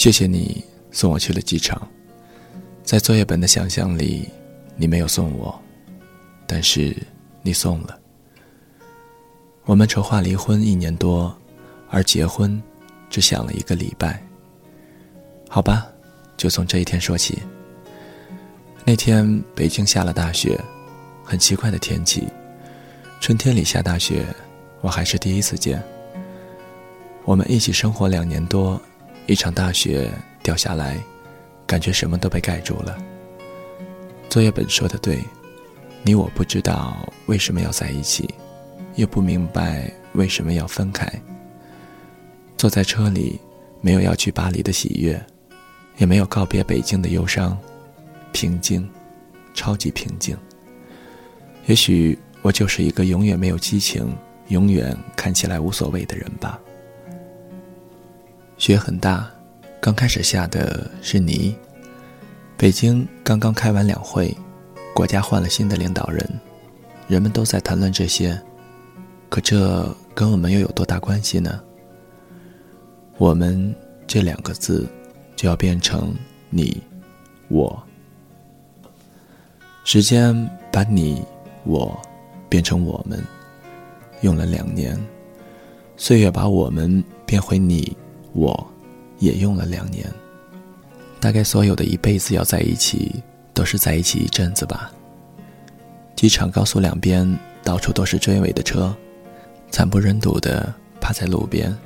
谢谢你送我去了机场。在作业本的想象里，你没有送我，但是你送了。我们筹划离婚一年多，而结婚只想了一个礼拜。好吧，就从这一天说起。那天北京下了大雪，很奇怪的天气。春天里下大雪，我还是第一次见。我们一起生活两年多，一场大雪掉下来，感觉什么都被盖住了。作业本说的对，你我不知道为什么要在一起，又不明白为什么要分开。坐在车里，没有要去巴黎的喜悦，也没有告别北京的忧伤，平静，超级平静。也许。我就是一个永远没有激情、永远看起来无所谓的人吧。雪很大，刚开始下的是泥。北京刚刚开完两会，国家换了新的领导人，人们都在谈论这些，可这跟我们又有多大关系呢？我们这两个字，就要变成你、我。时间把你、我。变成我们，用了两年；岁月把我们变回你，我，也用了两年。大概所有的一辈子要在一起，都是在一起一阵子吧。机场高速两边到处都是追尾的车，惨不忍睹的趴在路边。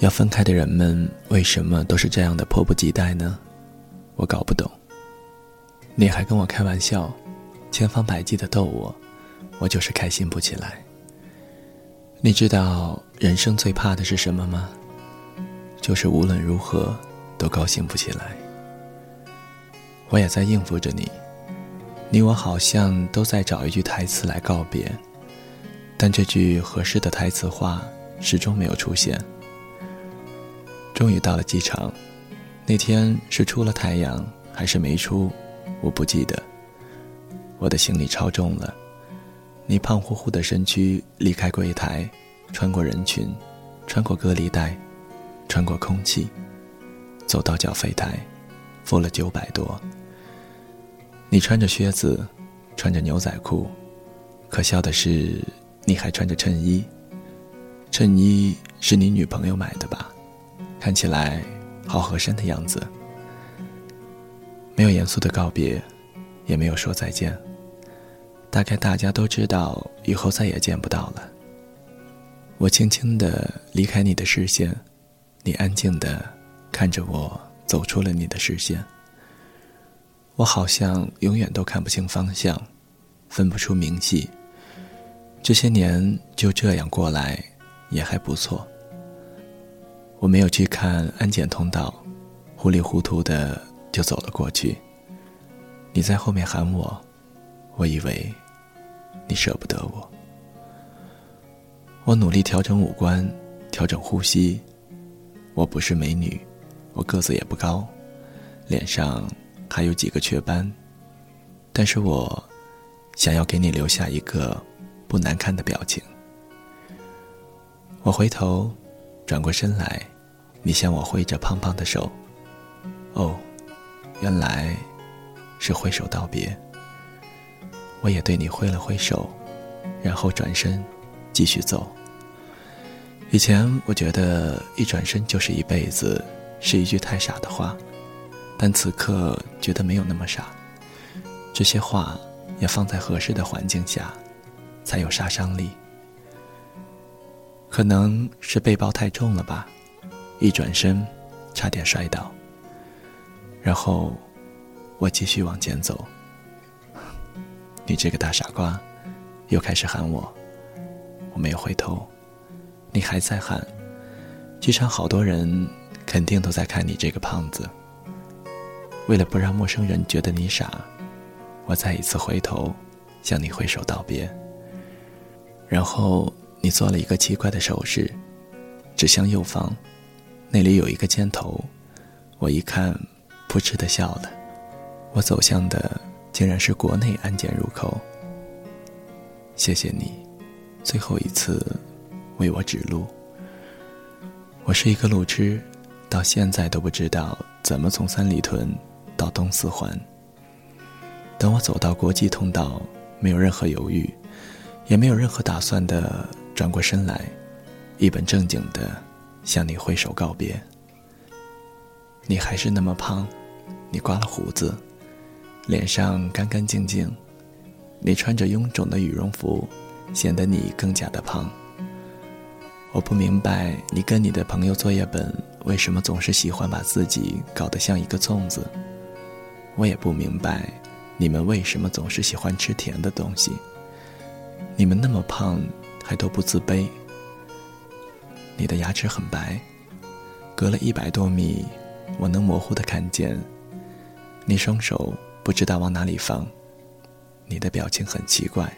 要分开的人们为什么都是这样的迫不及待呢？我搞不懂。你还跟我开玩笑，千方百计的逗我。我就是开心不起来。你知道人生最怕的是什么吗？就是无论如何都高兴不起来。我也在应付着你，你我好像都在找一句台词来告别，但这句合适的台词话始终没有出现。终于到了机场，那天是出了太阳还是没出，我不记得。我的行李超重了。你胖乎乎的身躯离开柜台，穿过人群，穿过隔离带，穿过空气，走到缴费台，付了九百多。你穿着靴子，穿着牛仔裤，可笑的是你还穿着衬衣。衬衣是你女朋友买的吧？看起来好合身的样子。没有严肃的告别，也没有说再见。大概大家都知道，以后再也见不到了。我轻轻地离开你的视线，你安静的看着我走出了你的视线。我好像永远都看不清方向，分不出明细。这些年就这样过来，也还不错。我没有去看安检通道，糊里糊涂的就走了过去。你在后面喊我。我以为你舍不得我，我努力调整五官，调整呼吸。我不是美女，我个子也不高，脸上还有几个雀斑，但是我想要给你留下一个不难看的表情。我回头，转过身来，你向我挥着胖胖的手。哦，原来是挥手道别。我也对你挥了挥手，然后转身，继续走。以前我觉得一转身就是一辈子，是一句太傻的话，但此刻觉得没有那么傻。这些话要放在合适的环境下，才有杀伤力。可能是背包太重了吧，一转身，差点摔倒。然后，我继续往前走。你这个大傻瓜，又开始喊我。我没有回头，你还在喊。机场好多人，肯定都在看你这个胖子。为了不让陌生人觉得你傻，我再一次回头，向你挥手道别。然后你做了一个奇怪的手势，指向右方，那里有一个箭头。我一看，扑哧的笑了。我走向的。竟然是国内安检入口。谢谢你，最后一次为我指路。我是一个路痴，到现在都不知道怎么从三里屯到东四环。等我走到国际通道，没有任何犹豫，也没有任何打算的转过身来，一本正经的向你挥手告别。你还是那么胖，你刮了胡子，脸上干干净净，你穿着臃肿的羽绒服，显得你更加的胖。我不明白你跟你的朋友作业本为什么总是喜欢把自己搞得像一个粽子。我也不明白，你们为什么总是喜欢吃甜的东西。你们那么胖，还都不自卑。你的牙齿很白，隔了一百多米，我能模糊的看见。你双手不知道往哪里放，你的表情很奇怪。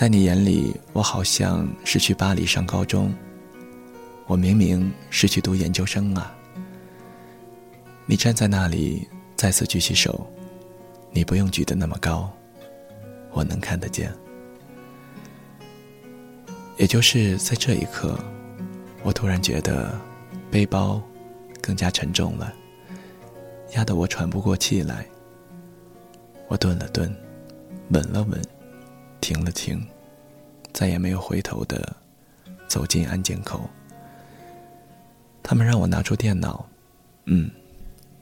在你眼里，我好像是去巴黎上高中。我明明是去读研究生啊！你站在那里，再次举起手，你不用举得那么高，我能看得见。也就是在这一刻，我突然觉得背包更加沉重了，压得我喘不过气来。我顿了顿，稳了稳。停了停，再也没有回头的走进安检口。他们让我拿出电脑，嗯，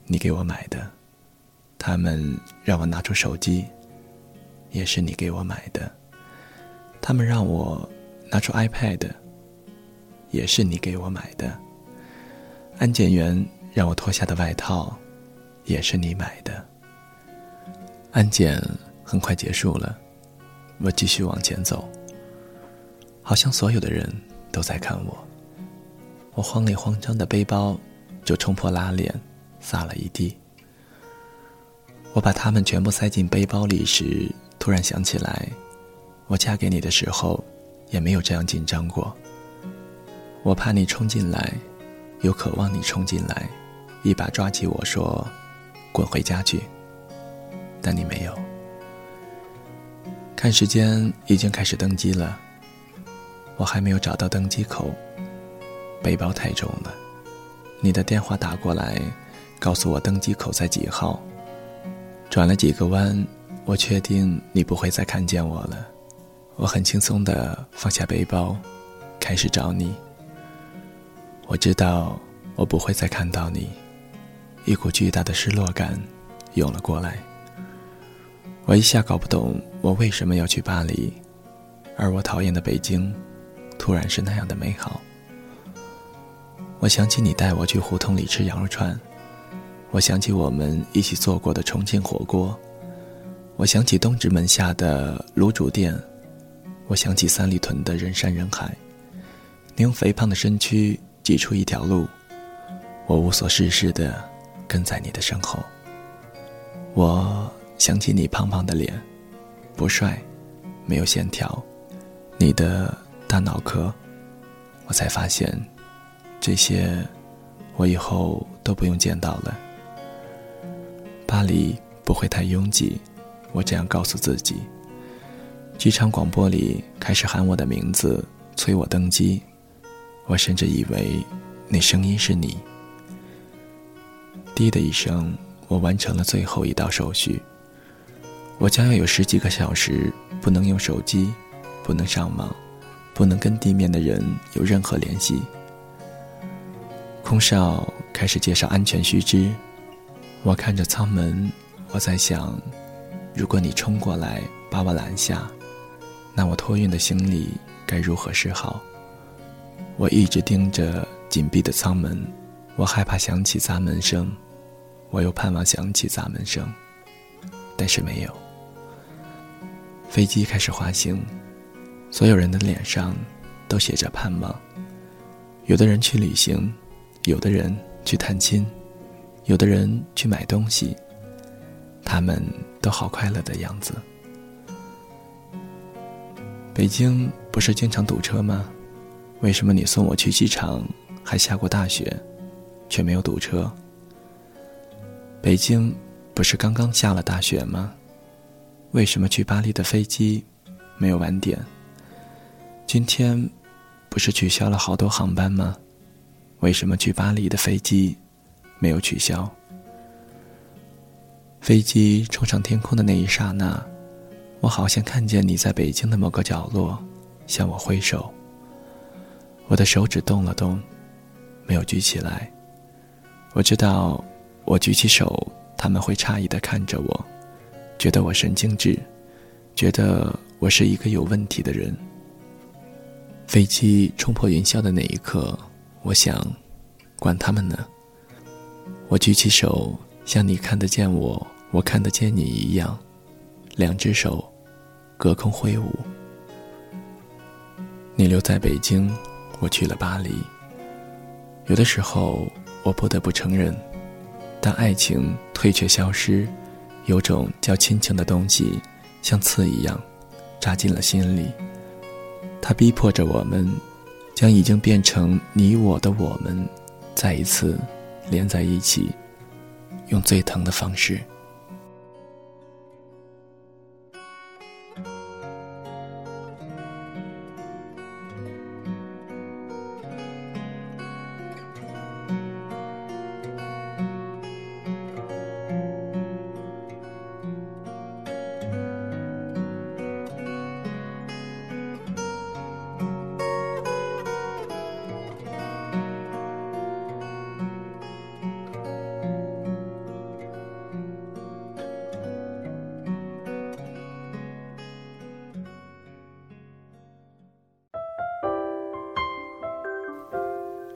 你给我买的。他们让我拿出手机，也是你给我买的。他们让我拿出 iPad，也是你给我买的。安检员让我脱下的外套，也是你买的。安检很快结束了。我继续往前走，好像所有的人都在看我。我慌里慌张的背包就冲破拉链，洒了一地。我把它们全部塞进背包里时，突然想起来，我嫁给你的时候也没有这样紧张过。我怕你冲进来，又渴望你冲进来，一把抓起我说：“滚回家去。”但你没有。看时间，已经开始登机了。我还没有找到登机口，背包太重了。你的电话打过来，告诉我登机口在几号。转了几个弯，我确定你不会再看见我了。我很轻松地放下背包，开始找你。我知道我不会再看到你，一股巨大的失落感涌了过来。我一下搞不懂，我为什么要去巴黎，而我讨厌的北京，突然是那样的美好。我想起你带我去胡同里吃羊肉串，我想起我们一起做过的重庆火锅，我想起东直门下的卤煮店，我想起三里屯的人山人海。你用肥胖的身躯挤出一条路，我无所事事的跟在你的身后。我。想起你胖胖的脸，不帅，没有线条，你的大脑壳，我才发现，这些我以后都不用见到了。巴黎不会太拥挤，我这样告诉自己。机场广播里开始喊我的名字，催我登机，我甚至以为那声音是你。滴的一声，我完成了最后一道手续。我将要有十几个小时不能用手机，不能上网，不能跟地面的人有任何联系。空少开始介绍安全须知，我看着舱门，我在想，如果你冲过来把我拦下，那我托运的行李该如何是好？我一直盯着紧闭的舱门，我害怕响起砸门声，我又盼望响起砸门声，但是没有。飞机开始滑行，所有人的脸上都写着盼望。有的人去旅行，有的人去探亲，有的人去买东西，他们都好快乐的样子。北京不是经常堵车吗？为什么你送我去机场还下过大雪，却没有堵车？北京不是刚刚下了大雪吗？为什么去巴黎的飞机没有晚点？今天不是取消了好多航班吗？为什么去巴黎的飞机没有取消？飞机冲上天空的那一刹那，我好像看见你在北京的某个角落向我挥手。我的手指动了动，没有举起来。我知道，我举起手，他们会诧异的看着我，觉得我神经质，觉得我是一个有问题的人。飞机冲破云霄的那一刻，我想，管他们呢。我举起手，像你看得见我，我看得见你一样，两只手隔空挥舞。你留在北京，我去了巴黎。有的时候，我不得不承认，当爱情退却消失，有种叫亲情的东西，像刺一样，扎进了心里。它逼迫着我们，将已经变成你我的我们，再一次连在一起，用最疼的方式。